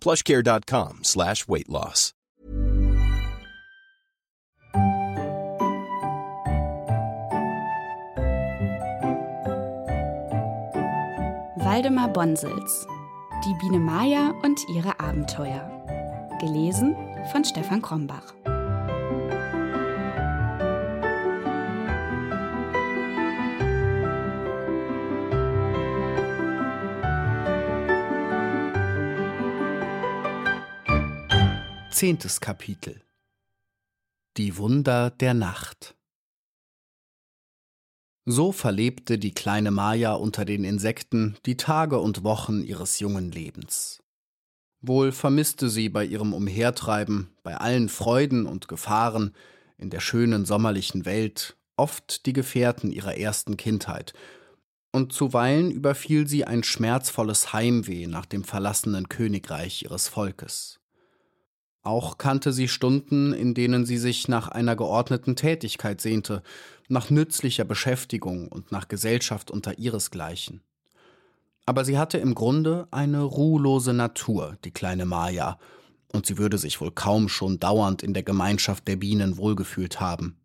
plushcare.com slash weight loss. Waldemar Bonsels Die Biene Maya und ihre Abenteuer. Gelesen von Stefan Krombach. Zehntes Kapitel Die Wunder der Nacht So verlebte die kleine Maya unter den Insekten die Tage und Wochen ihres jungen Lebens. Wohl vermisste sie bei ihrem Umhertreiben, bei allen Freuden und Gefahren in der schönen sommerlichen Welt oft die Gefährten ihrer ersten Kindheit, und zuweilen überfiel sie ein schmerzvolles Heimweh nach dem verlassenen Königreich ihres Volkes. Auch kannte sie Stunden, in denen sie sich nach einer geordneten Tätigkeit sehnte, nach nützlicher Beschäftigung und nach Gesellschaft unter ihresgleichen. Aber sie hatte im Grunde eine ruhelose Natur, die kleine Maya, und sie würde sich wohl kaum schon dauernd in der Gemeinschaft der Bienen wohlgefühlt haben.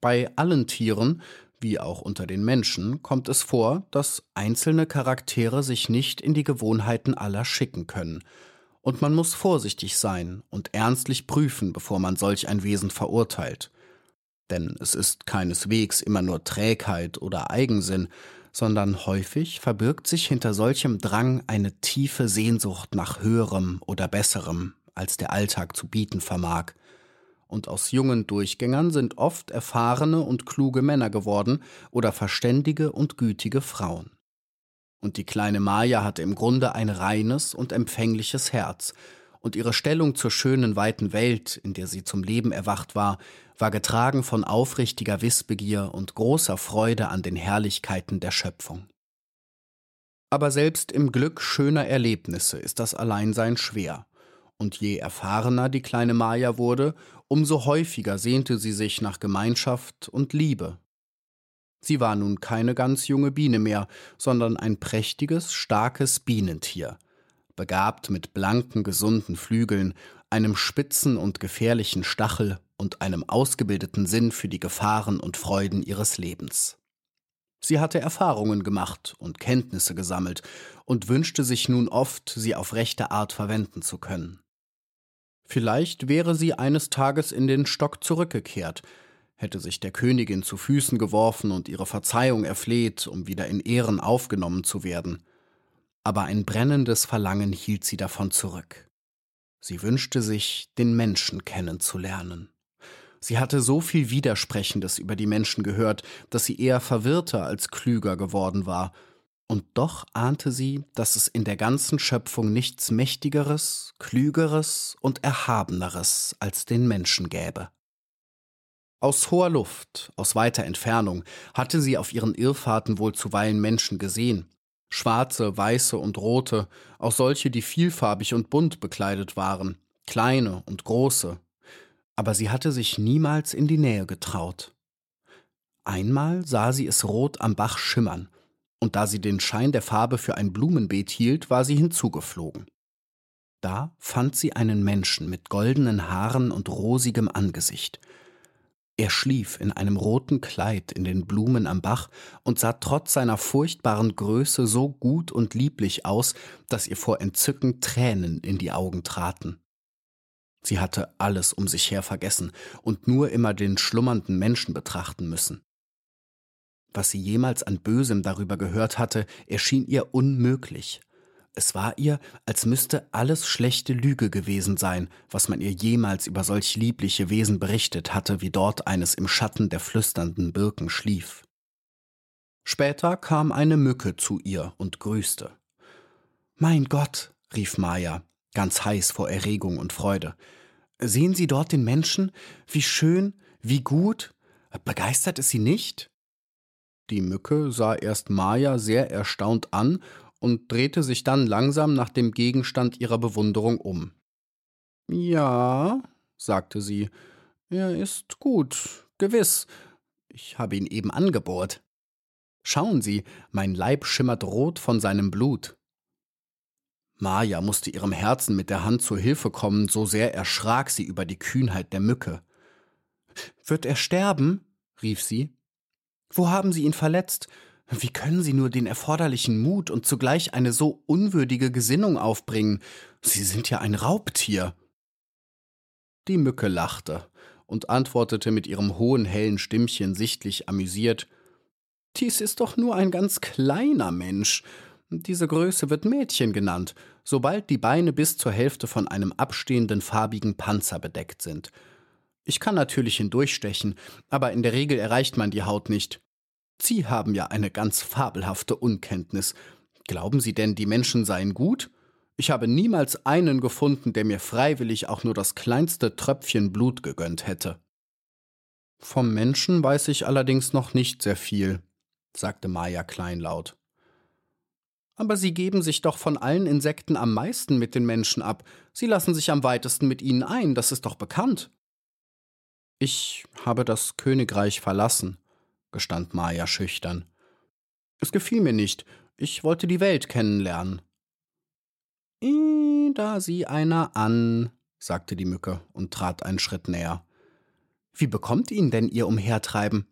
Bei allen Tieren, wie auch unter den Menschen, kommt es vor, dass einzelne Charaktere sich nicht in die Gewohnheiten aller schicken können – und man muss vorsichtig sein und ernstlich prüfen, bevor man solch ein Wesen verurteilt. Denn es ist keineswegs immer nur Trägheit oder Eigensinn, sondern häufig verbirgt sich hinter solchem Drang eine tiefe Sehnsucht nach höherem oder besserem, als der Alltag zu bieten vermag. Und aus jungen Durchgängern sind oft erfahrene und kluge Männer geworden oder verständige und gütige Frauen. Und die kleine Maya hatte im Grunde ein reines und empfängliches Herz, und ihre Stellung zur schönen weiten Welt, in der sie zum Leben erwacht war, war getragen von aufrichtiger Wissbegier und großer Freude an den Herrlichkeiten der Schöpfung. Aber selbst im Glück schöner Erlebnisse ist das Alleinsein schwer, und je erfahrener die kleine Maya wurde, umso häufiger sehnte sie sich nach Gemeinschaft und Liebe, Sie war nun keine ganz junge Biene mehr, sondern ein prächtiges, starkes Bienentier, begabt mit blanken, gesunden Flügeln, einem spitzen und gefährlichen Stachel und einem ausgebildeten Sinn für die Gefahren und Freuden ihres Lebens. Sie hatte Erfahrungen gemacht und Kenntnisse gesammelt und wünschte sich nun oft, sie auf rechte Art verwenden zu können. Vielleicht wäre sie eines Tages in den Stock zurückgekehrt, hätte sich der Königin zu Füßen geworfen und ihre Verzeihung erfleht, um wieder in Ehren aufgenommen zu werden. Aber ein brennendes Verlangen hielt sie davon zurück. Sie wünschte sich, den Menschen kennenzulernen. Sie hatte so viel Widersprechendes über die Menschen gehört, dass sie eher verwirrter als klüger geworden war, und doch ahnte sie, dass es in der ganzen Schöpfung nichts Mächtigeres, Klügeres und Erhabeneres als den Menschen gäbe. Aus hoher Luft, aus weiter Entfernung, hatte sie auf ihren Irrfahrten wohl zuweilen Menschen gesehen, schwarze, weiße und rote, auch solche, die vielfarbig und bunt bekleidet waren, kleine und große, aber sie hatte sich niemals in die Nähe getraut. Einmal sah sie es rot am Bach schimmern, und da sie den Schein der Farbe für ein Blumenbeet hielt, war sie hinzugeflogen. Da fand sie einen Menschen mit goldenen Haaren und rosigem Angesicht. Er schlief in einem roten Kleid in den Blumen am Bach und sah trotz seiner furchtbaren Größe so gut und lieblich aus, dass ihr vor Entzücken Tränen in die Augen traten. Sie hatte alles um sich her vergessen und nur immer den schlummernden Menschen betrachten müssen. Was sie jemals an Bösem darüber gehört hatte, erschien ihr unmöglich. Es war ihr, als müsste alles schlechte Lüge gewesen sein, was man ihr jemals über solch liebliche Wesen berichtet hatte, wie dort eines im Schatten der flüsternden Birken schlief. Später kam eine Mücke zu ihr und grüßte. Mein Gott, rief Maya, ganz heiß vor Erregung und Freude. Sehen Sie dort den Menschen? Wie schön, wie gut? Begeistert es Sie nicht? Die Mücke sah erst Maya sehr erstaunt an und drehte sich dann langsam nach dem Gegenstand ihrer Bewunderung um. Ja, sagte sie, er ist gut, gewiss. Ich habe ihn eben angebohrt. Schauen Sie, mein Leib schimmert rot von seinem Blut. Maja musste ihrem Herzen mit der Hand zur Hilfe kommen, so sehr erschrak sie über die Kühnheit der Mücke. Wird er sterben? rief sie. Wo haben Sie ihn verletzt? Wie können Sie nur den erforderlichen Mut und zugleich eine so unwürdige Gesinnung aufbringen? Sie sind ja ein Raubtier. Die Mücke lachte und antwortete mit ihrem hohen, hellen Stimmchen sichtlich amüsiert Dies ist doch nur ein ganz kleiner Mensch. Diese Größe wird Mädchen genannt, sobald die Beine bis zur Hälfte von einem abstehenden farbigen Panzer bedeckt sind. Ich kann natürlich hindurchstechen, aber in der Regel erreicht man die Haut nicht. Sie haben ja eine ganz fabelhafte Unkenntnis. Glauben Sie denn, die Menschen seien gut? Ich habe niemals einen gefunden, der mir freiwillig auch nur das kleinste Tröpfchen Blut gegönnt hätte. Vom Menschen weiß ich allerdings noch nicht sehr viel, sagte Maya kleinlaut. Aber Sie geben sich doch von allen Insekten am meisten mit den Menschen ab. Sie lassen sich am weitesten mit ihnen ein, das ist doch bekannt. Ich habe das Königreich verlassen, gestand Maya schüchtern. Es gefiel mir nicht. Ich wollte die Welt kennenlernen. I, da sieh einer an, sagte die Mücke und trat einen Schritt näher. Wie bekommt Ihnen denn Ihr Umhertreiben?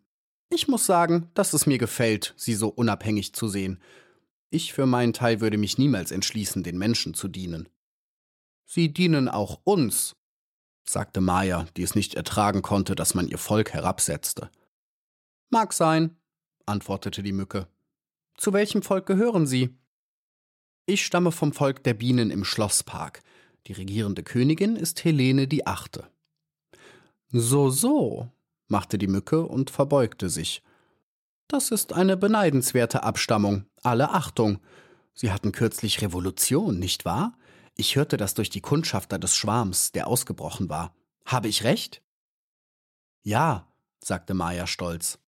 Ich muss sagen, dass es mir gefällt, Sie so unabhängig zu sehen. Ich für meinen Teil würde mich niemals entschließen, den Menschen zu dienen. Sie dienen auch uns, sagte Maya, die es nicht ertragen konnte, dass man ihr Volk herabsetzte. Mag sein, antwortete die Mücke. Zu welchem Volk gehören Sie? Ich stamme vom Volk der Bienen im Schlosspark. Die regierende Königin ist Helene die Achte. So, so, machte die Mücke und verbeugte sich. Das ist eine beneidenswerte Abstammung. Alle Achtung. Sie hatten kürzlich Revolution, nicht wahr? Ich hörte das durch die Kundschafter des Schwarms, der ausgebrochen war. Habe ich recht? Ja, sagte Maya stolz.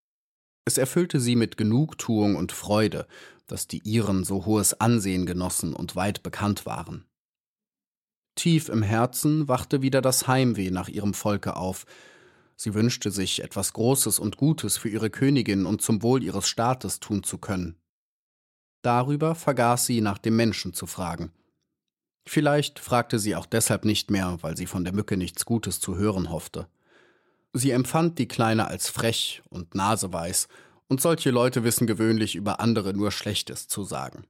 Es erfüllte sie mit Genugtuung und Freude, dass die Iren so hohes Ansehen genossen und weit bekannt waren. Tief im Herzen wachte wieder das Heimweh nach ihrem Volke auf. Sie wünschte sich, etwas Großes und Gutes für ihre Königin und zum Wohl ihres Staates tun zu können. Darüber vergaß sie, nach dem Menschen zu fragen. Vielleicht fragte sie auch deshalb nicht mehr, weil sie von der Mücke nichts Gutes zu hören hoffte. Sie empfand die Kleine als frech und naseweiß, und solche Leute wissen gewöhnlich über andere nur Schlechtes zu sagen.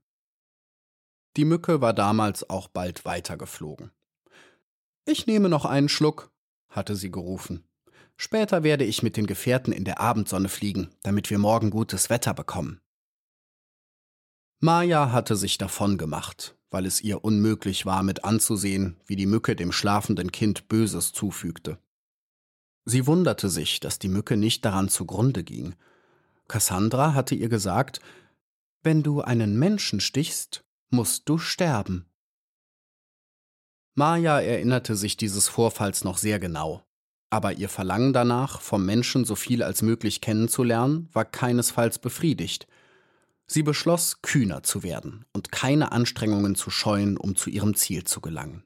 Die Mücke war damals auch bald weitergeflogen. Ich nehme noch einen Schluck, hatte sie gerufen. Später werde ich mit den Gefährten in der Abendsonne fliegen, damit wir morgen gutes Wetter bekommen. Maja hatte sich davon gemacht, weil es ihr unmöglich war, mit anzusehen, wie die Mücke dem schlafenden Kind Böses zufügte. Sie wunderte sich, dass die Mücke nicht daran zugrunde ging. Cassandra hatte ihr gesagt, wenn du einen Menschen stichst, musst du sterben. Maja erinnerte sich dieses Vorfalls noch sehr genau, aber ihr Verlangen danach, vom Menschen so viel als möglich kennenzulernen, war keinesfalls befriedigt. Sie beschloss, kühner zu werden und keine Anstrengungen zu scheuen, um zu ihrem Ziel zu gelangen.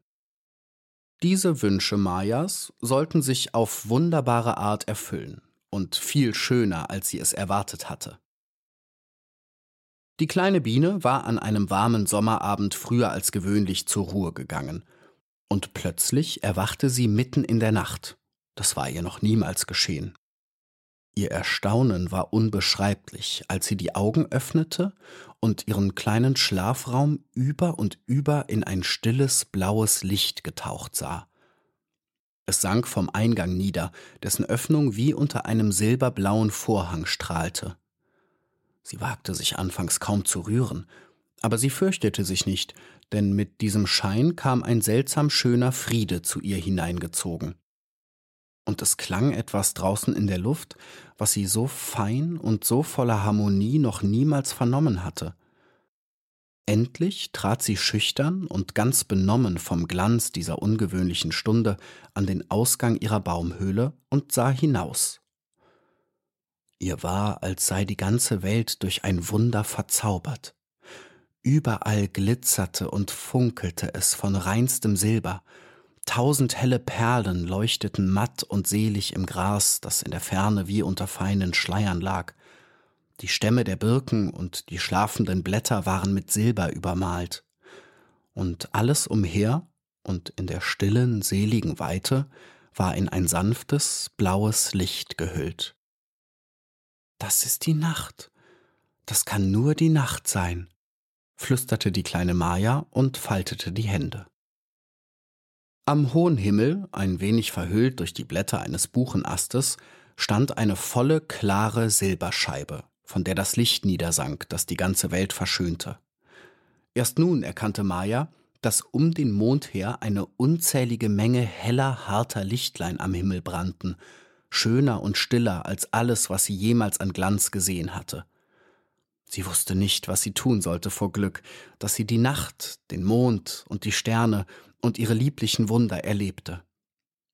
Diese Wünsche Mayas sollten sich auf wunderbare Art erfüllen und viel schöner, als sie es erwartet hatte. Die kleine Biene war an einem warmen Sommerabend früher als gewöhnlich zur Ruhe gegangen, und plötzlich erwachte sie mitten in der Nacht. Das war ihr noch niemals geschehen. Ihr Erstaunen war unbeschreiblich, als sie die Augen öffnete und ihren kleinen Schlafraum über und über in ein stilles blaues Licht getaucht sah. Es sank vom Eingang nieder, dessen Öffnung wie unter einem silberblauen Vorhang strahlte. Sie wagte sich anfangs kaum zu rühren, aber sie fürchtete sich nicht, denn mit diesem Schein kam ein seltsam schöner Friede zu ihr hineingezogen und es klang etwas draußen in der Luft, was sie so fein und so voller Harmonie noch niemals vernommen hatte. Endlich trat sie schüchtern und ganz benommen vom Glanz dieser ungewöhnlichen Stunde an den Ausgang ihrer Baumhöhle und sah hinaus. Ihr war, als sei die ganze Welt durch ein Wunder verzaubert. Überall glitzerte und funkelte es von reinstem Silber, Tausend helle Perlen leuchteten matt und selig im Gras, das in der Ferne wie unter feinen Schleiern lag. Die Stämme der Birken und die schlafenden Blätter waren mit Silber übermalt. Und alles umher und in der stillen, seligen Weite war in ein sanftes, blaues Licht gehüllt. Das ist die Nacht. Das kann nur die Nacht sein, flüsterte die kleine Maja und faltete die Hände. Am hohen Himmel, ein wenig verhüllt durch die Blätter eines Buchenastes, stand eine volle, klare Silberscheibe, von der das Licht niedersank, das die ganze Welt verschönte. Erst nun erkannte Maya, dass um den Mond her eine unzählige Menge heller, harter Lichtlein am Himmel brannten, schöner und stiller als alles, was sie jemals an Glanz gesehen hatte. Sie wusste nicht, was sie tun sollte vor Glück, dass sie die Nacht, den Mond und die Sterne und ihre lieblichen Wunder erlebte.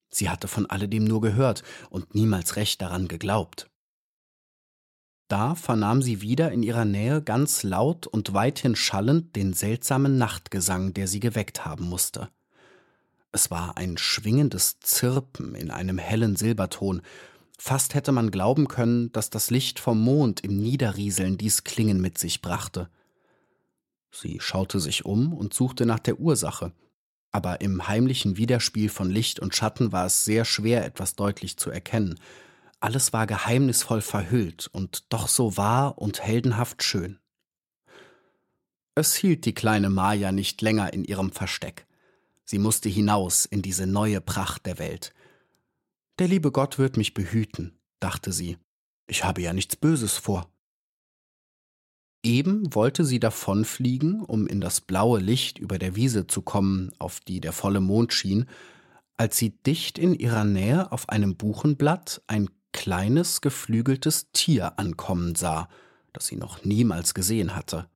Sie hatte von alledem nur gehört und niemals recht daran geglaubt. Da vernahm sie wieder in ihrer Nähe ganz laut und weithin schallend den seltsamen Nachtgesang, der sie geweckt haben musste. Es war ein schwingendes Zirpen in einem hellen Silberton, fast hätte man glauben können, dass das Licht vom Mond im Niederrieseln dies Klingen mit sich brachte. Sie schaute sich um und suchte nach der Ursache, aber im heimlichen Widerspiel von Licht und Schatten war es sehr schwer, etwas deutlich zu erkennen. Alles war geheimnisvoll verhüllt und doch so wahr und heldenhaft schön. Es hielt die kleine Maja nicht länger in ihrem Versteck. Sie musste hinaus in diese neue Pracht der Welt. Der liebe Gott wird mich behüten, dachte sie. Ich habe ja nichts Böses vor. Eben wollte sie davonfliegen, um in das blaue Licht über der Wiese zu kommen, auf die der volle Mond schien, als sie dicht in ihrer Nähe auf einem Buchenblatt ein kleines geflügeltes Tier ankommen sah, das sie noch niemals gesehen hatte.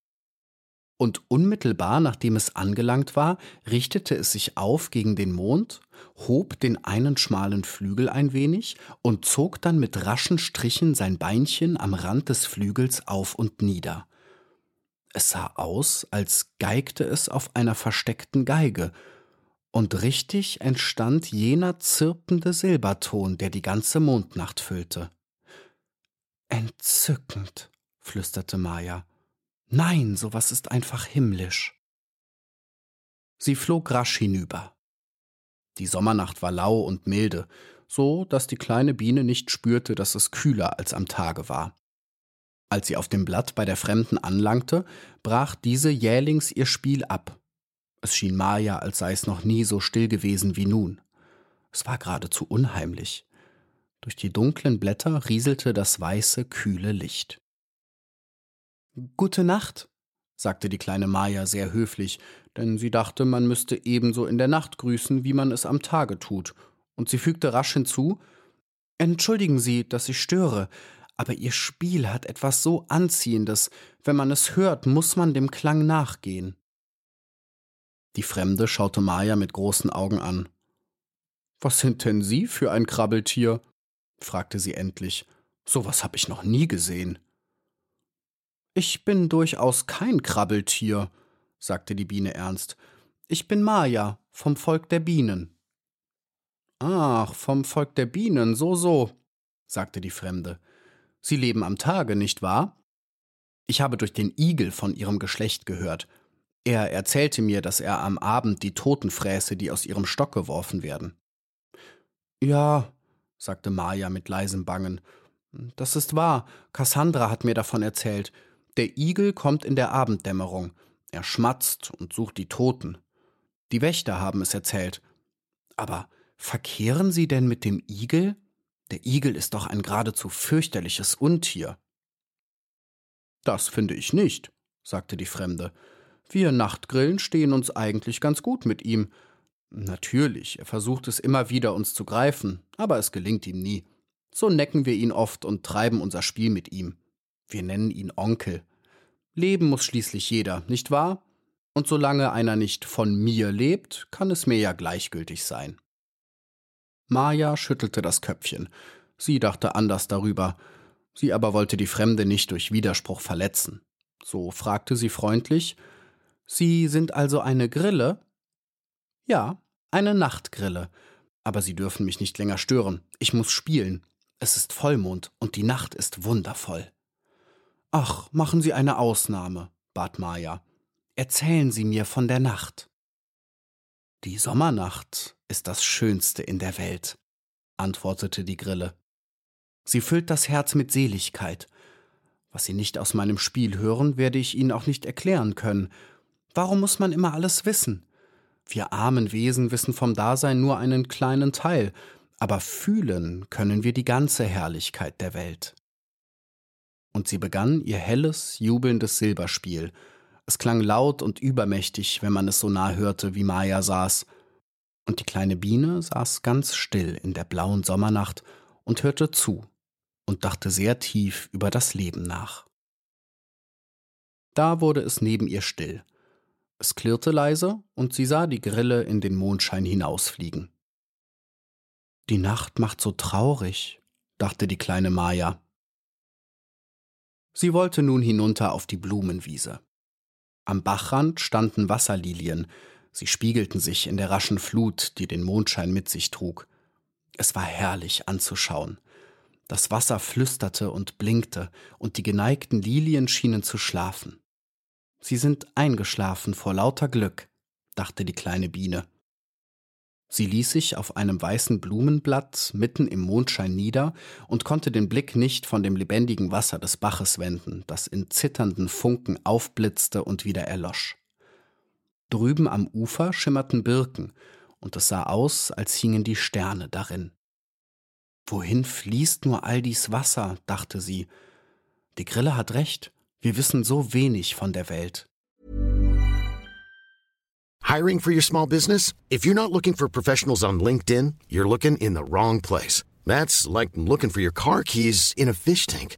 Und unmittelbar nachdem es angelangt war, richtete es sich auf gegen den Mond, hob den einen schmalen Flügel ein wenig und zog dann mit raschen Strichen sein Beinchen am Rand des Flügels auf und nieder. Es sah aus, als geigte es auf einer versteckten Geige, und richtig entstand jener zirpende Silberton, der die ganze Mondnacht füllte. Entzückend, flüsterte Maja. Nein, sowas ist einfach himmlisch. Sie flog rasch hinüber. Die Sommernacht war lau und milde, so dass die kleine Biene nicht spürte, dass es kühler als am Tage war. Als sie auf dem Blatt bei der Fremden anlangte, brach diese jählings ihr Spiel ab. Es schien Maja, als sei es noch nie so still gewesen wie nun. Es war geradezu unheimlich. Durch die dunklen Blätter rieselte das weiße, kühle Licht. Gute Nacht, sagte die kleine Maja sehr höflich, denn sie dachte, man müsste ebenso in der Nacht grüßen, wie man es am Tage tut, und sie fügte rasch hinzu Entschuldigen Sie, dass ich störe, aber Ihr Spiel hat etwas so Anziehendes, wenn man es hört, muss man dem Klang nachgehen. Die Fremde schaute Maja mit großen Augen an. Was sind denn Sie für ein Krabbeltier? fragte sie endlich. So was hab ich noch nie gesehen. Ich bin durchaus kein Krabbeltier, sagte die Biene ernst. Ich bin Maja, vom Volk der Bienen. Ach, vom Volk der Bienen, so, so, sagte die Fremde. Sie leben am Tage, nicht wahr? Ich habe durch den Igel von ihrem Geschlecht gehört. Er erzählte mir, dass er am Abend die Toten fräße, die aus ihrem Stock geworfen werden. Ja, sagte Maja mit leisem Bangen. Das ist wahr. Cassandra hat mir davon erzählt. Der Igel kommt in der Abenddämmerung. Er schmatzt und sucht die Toten. Die Wächter haben es erzählt. Aber verkehren Sie denn mit dem Igel? Der Igel ist doch ein geradezu fürchterliches Untier. Das finde ich nicht, sagte die Fremde. Wir Nachtgrillen stehen uns eigentlich ganz gut mit ihm. Natürlich, er versucht es immer wieder, uns zu greifen, aber es gelingt ihm nie. So necken wir ihn oft und treiben unser Spiel mit ihm. Wir nennen ihn Onkel. Leben muss schließlich jeder, nicht wahr? Und solange einer nicht von mir lebt, kann es mir ja gleichgültig sein. Maja schüttelte das Köpfchen. Sie dachte anders darüber. Sie aber wollte die Fremde nicht durch Widerspruch verletzen. So fragte sie freundlich: Sie sind also eine Grille? Ja, eine Nachtgrille. Aber Sie dürfen mich nicht länger stören. Ich muss spielen. Es ist Vollmond und die Nacht ist wundervoll. Ach, machen Sie eine Ausnahme, bat Maja. Erzählen Sie mir von der Nacht. Die Sommernacht ist das Schönste in der Welt, antwortete die Grille. Sie füllt das Herz mit Seligkeit. Was Sie nicht aus meinem Spiel hören, werde ich Ihnen auch nicht erklären können. Warum muss man immer alles wissen? Wir armen Wesen wissen vom Dasein nur einen kleinen Teil, aber fühlen können wir die ganze Herrlichkeit der Welt. Und sie begann ihr helles, jubelndes Silberspiel. Es klang laut und übermächtig, wenn man es so nah hörte, wie Maya saß. Und die kleine Biene saß ganz still in der blauen Sommernacht und hörte zu und dachte sehr tief über das Leben nach. Da wurde es neben ihr still. Es klirrte leise, und sie sah die Grille in den Mondschein hinausfliegen. Die Nacht macht so traurig, dachte die kleine Maja. Sie wollte nun hinunter auf die Blumenwiese. Am Bachrand standen Wasserlilien, sie spiegelten sich in der raschen Flut, die den Mondschein mit sich trug. Es war herrlich anzuschauen. Das Wasser flüsterte und blinkte, und die geneigten Lilien schienen zu schlafen. Sie sind eingeschlafen vor lauter Glück, dachte die kleine Biene. Sie ließ sich auf einem weißen Blumenblatt mitten im Mondschein nieder und konnte den Blick nicht von dem lebendigen Wasser des Baches wenden, das in zitternden Funken aufblitzte und wieder erlosch. Drüben am Ufer schimmerten Birken, und es sah aus, als hingen die Sterne darin. Wohin fließt nur all dies Wasser, dachte sie. Die Grille hat recht. Wir wissen so wenig von der Welt. Hiring for your small business? If you're not looking for professionals on LinkedIn, you're looking in the wrong place. That's like looking for your car keys in a fish tank.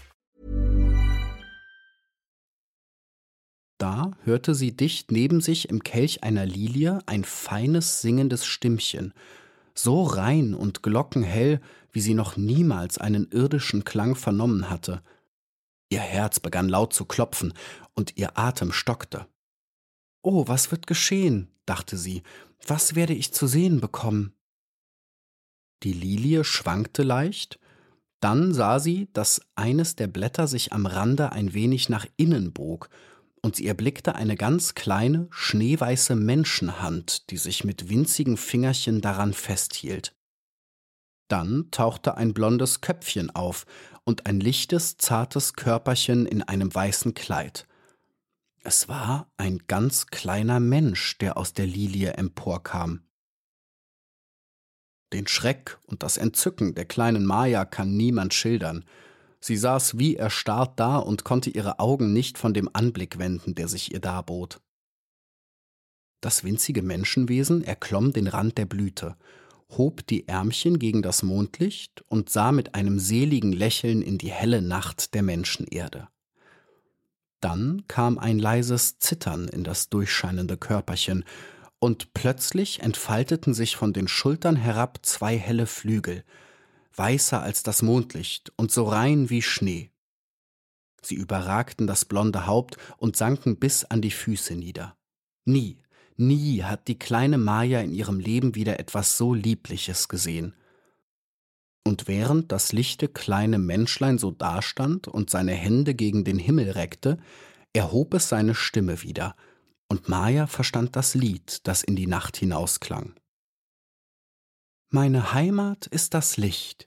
Da hörte sie dicht neben sich im Kelch einer Lilie ein feines singendes Stimmchen, so rein und glockenhell, wie sie noch niemals einen irdischen Klang vernommen hatte. Ihr Herz begann laut zu klopfen und ihr Atem stockte. Oh, was wird geschehen? dachte sie. Was werde ich zu sehen bekommen? Die Lilie schwankte leicht, dann sah sie, dass eines der Blätter sich am Rande ein wenig nach innen bog, und sie erblickte eine ganz kleine, schneeweiße Menschenhand, die sich mit winzigen Fingerchen daran festhielt. Dann tauchte ein blondes Köpfchen auf und ein lichtes, zartes Körperchen in einem weißen Kleid. Es war ein ganz kleiner Mensch, der aus der Lilie emporkam. Den Schreck und das Entzücken der kleinen Maya kann niemand schildern. Sie saß wie erstarrt da und konnte ihre Augen nicht von dem Anblick wenden, der sich ihr darbot. Das winzige Menschenwesen erklomm den Rand der Blüte, hob die Ärmchen gegen das Mondlicht und sah mit einem seligen Lächeln in die helle Nacht der Menschenerde. Dann kam ein leises Zittern in das durchscheinende Körperchen, und plötzlich entfalteten sich von den Schultern herab zwei helle Flügel, weißer als das Mondlicht und so rein wie Schnee. Sie überragten das blonde Haupt und sanken bis an die Füße nieder. Nie, nie hat die kleine Maya in ihrem Leben wieder etwas so Liebliches gesehen. Und während das lichte kleine Menschlein so dastand und seine Hände gegen den Himmel reckte, erhob es seine Stimme wieder – und Maya verstand das Lied, das in die Nacht hinausklang. Meine Heimat ist das Licht,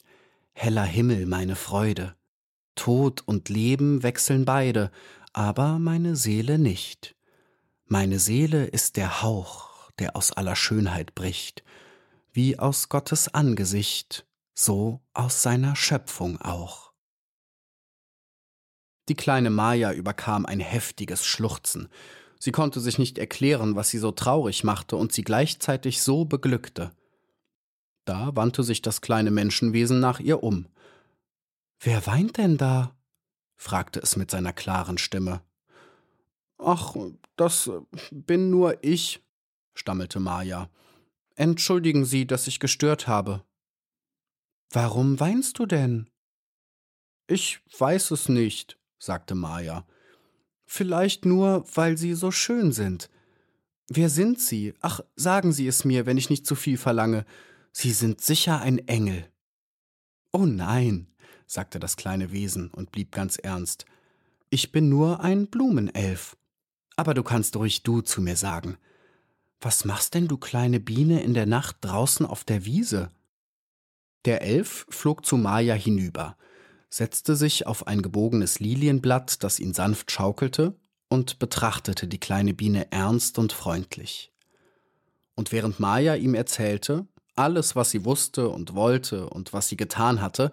heller Himmel meine Freude, Tod und Leben wechseln beide, aber meine Seele nicht. Meine Seele ist der Hauch, der aus aller Schönheit bricht, wie aus Gottes Angesicht, so aus seiner Schöpfung auch. Die kleine Maya überkam ein heftiges Schluchzen, Sie konnte sich nicht erklären, was sie so traurig machte und sie gleichzeitig so beglückte. Da wandte sich das kleine Menschenwesen nach ihr um. Wer weint denn da? fragte es mit seiner klaren Stimme. Ach, das bin nur ich, stammelte Maja. Entschuldigen Sie, dass ich gestört habe. Warum weinst du denn? Ich weiß es nicht, sagte Maja. Vielleicht nur, weil Sie so schön sind. Wer sind Sie? Ach, sagen Sie es mir, wenn ich nicht zu viel verlange. Sie sind sicher ein Engel. Oh nein, sagte das kleine Wesen und blieb ganz ernst. Ich bin nur ein Blumenelf. Aber du kannst ruhig du zu mir sagen. Was machst denn du, kleine Biene, in der Nacht draußen auf der Wiese? Der Elf flog zu Maja hinüber setzte sich auf ein gebogenes Lilienblatt, das ihn sanft schaukelte, und betrachtete die kleine Biene ernst und freundlich. Und während Maya ihm erzählte, alles, was sie wusste und wollte und was sie getan hatte,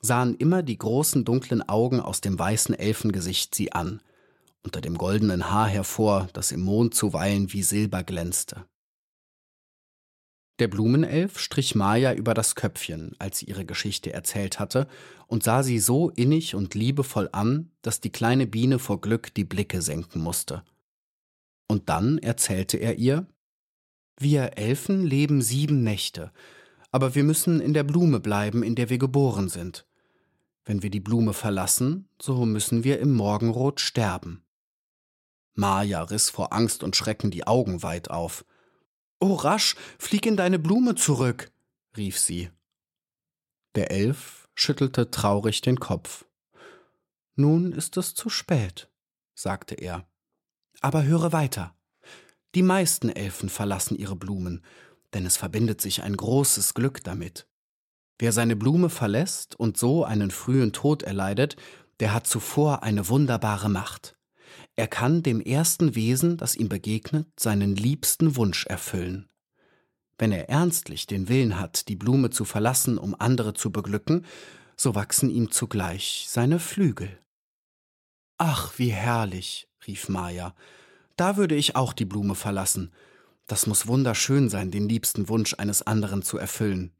sahen immer die großen dunklen Augen aus dem weißen Elfengesicht sie an, unter dem goldenen Haar hervor, das im Mond zuweilen wie Silber glänzte. Der Blumenelf strich Maja über das Köpfchen, als sie ihre Geschichte erzählt hatte, und sah sie so innig und liebevoll an, dass die kleine Biene vor Glück die Blicke senken musste. Und dann erzählte er ihr Wir Elfen leben sieben Nächte, aber wir müssen in der Blume bleiben, in der wir geboren sind. Wenn wir die Blume verlassen, so müssen wir im Morgenrot sterben. Maja riss vor Angst und Schrecken die Augen weit auf. Oh, rasch, flieg in deine Blume zurück, rief sie. Der Elf schüttelte traurig den Kopf. Nun ist es zu spät, sagte er. Aber höre weiter. Die meisten Elfen verlassen ihre Blumen, denn es verbindet sich ein großes Glück damit. Wer seine Blume verlässt und so einen frühen Tod erleidet, der hat zuvor eine wunderbare Macht. Er kann dem ersten Wesen, das ihm begegnet, seinen liebsten Wunsch erfüllen. Wenn er ernstlich den Willen hat, die Blume zu verlassen, um andere zu beglücken, so wachsen ihm zugleich seine Flügel. Ach, wie herrlich, rief Maja, da würde ich auch die Blume verlassen. Das muss wunderschön sein, den liebsten Wunsch eines anderen zu erfüllen.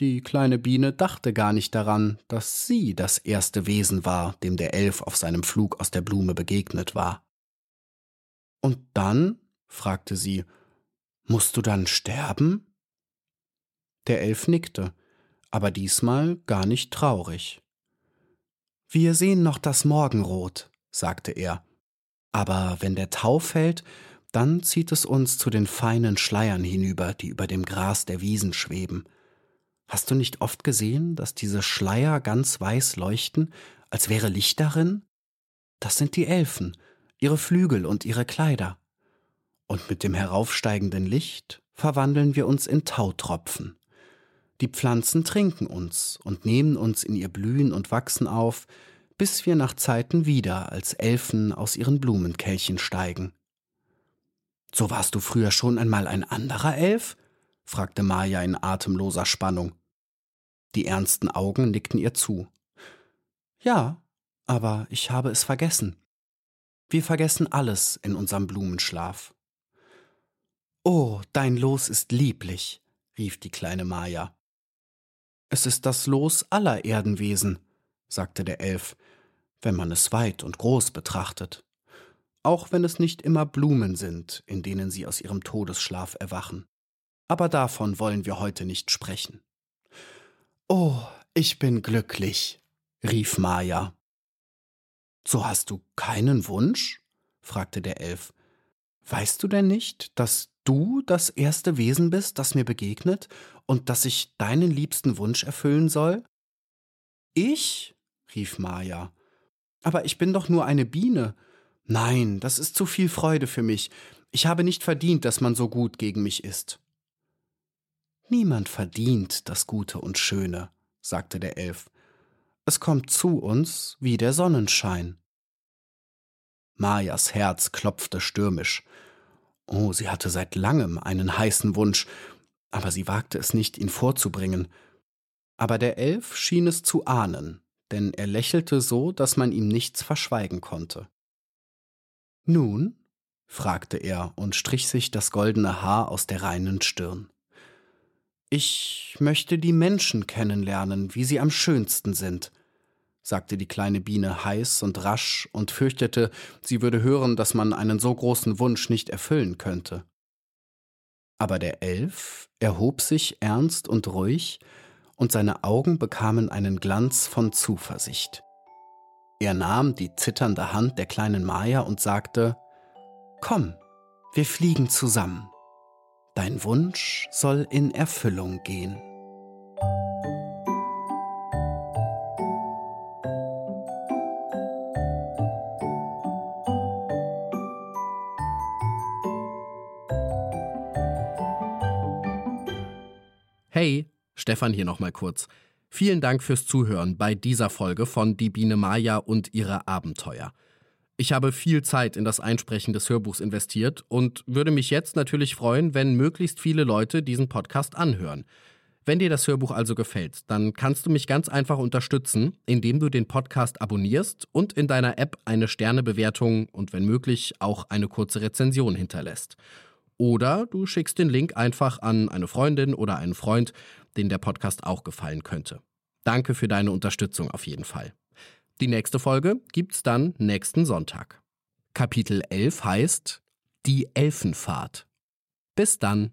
Die kleine Biene dachte gar nicht daran, dass sie das erste Wesen war, dem der Elf auf seinem Flug aus der Blume begegnet war. Und dann? fragte sie, musst du dann sterben? Der Elf nickte, aber diesmal gar nicht traurig. Wir sehen noch das Morgenrot, sagte er. Aber wenn der Tau fällt, dann zieht es uns zu den feinen Schleiern hinüber, die über dem Gras der Wiesen schweben. Hast du nicht oft gesehen, dass diese Schleier ganz weiß leuchten, als wäre Licht darin? Das sind die Elfen, ihre Flügel und ihre Kleider. Und mit dem heraufsteigenden Licht verwandeln wir uns in Tautropfen. Die Pflanzen trinken uns und nehmen uns in ihr Blühen und Wachsen auf, bis wir nach Zeiten wieder als Elfen aus ihren Blumenkelchen steigen. So warst du früher schon einmal ein anderer Elf? fragte Maja in atemloser Spannung. Die ernsten Augen nickten ihr zu. Ja, aber ich habe es vergessen. Wir vergessen alles in unserem Blumenschlaf. Oh, dein Los ist lieblich, rief die kleine Maja. Es ist das Los aller Erdenwesen, sagte der Elf, wenn man es weit und groß betrachtet, auch wenn es nicht immer Blumen sind, in denen sie aus ihrem Todesschlaf erwachen. Aber davon wollen wir heute nicht sprechen. Oh, ich bin glücklich, rief Maja. So hast du keinen Wunsch? fragte der Elf. Weißt du denn nicht, dass du das erste Wesen bist, das mir begegnet und dass ich deinen liebsten Wunsch erfüllen soll? Ich? rief Maja. Aber ich bin doch nur eine Biene. Nein, das ist zu viel Freude für mich. Ich habe nicht verdient, dass man so gut gegen mich ist. Niemand verdient das Gute und Schöne, sagte der Elf. Es kommt zu uns wie der Sonnenschein. Majas Herz klopfte stürmisch. Oh, sie hatte seit langem einen heißen Wunsch, aber sie wagte es nicht, ihn vorzubringen. Aber der Elf schien es zu ahnen, denn er lächelte so, dass man ihm nichts verschweigen konnte. Nun? fragte er und strich sich das goldene Haar aus der reinen Stirn. Ich möchte die Menschen kennenlernen, wie sie am schönsten sind, sagte die kleine Biene heiß und rasch und fürchtete, sie würde hören, dass man einen so großen Wunsch nicht erfüllen könnte. Aber der Elf erhob sich ernst und ruhig, und seine Augen bekamen einen Glanz von Zuversicht. Er nahm die zitternde Hand der kleinen Maya und sagte Komm, wir fliegen zusammen. Dein Wunsch soll in Erfüllung gehen. Stefan hier nochmal kurz. Vielen Dank fürs Zuhören bei dieser Folge von Die Biene Maya und ihre Abenteuer. Ich habe viel Zeit in das Einsprechen des Hörbuchs investiert und würde mich jetzt natürlich freuen, wenn möglichst viele Leute diesen Podcast anhören. Wenn dir das Hörbuch also gefällt, dann kannst du mich ganz einfach unterstützen, indem du den Podcast abonnierst und in deiner App eine Sternebewertung und wenn möglich auch eine kurze Rezension hinterlässt. Oder du schickst den Link einfach an eine Freundin oder einen Freund, den der Podcast auch gefallen könnte. Danke für deine Unterstützung auf jeden Fall. Die nächste Folge gibt's dann nächsten Sonntag. Kapitel 11 heißt Die Elfenfahrt. Bis dann.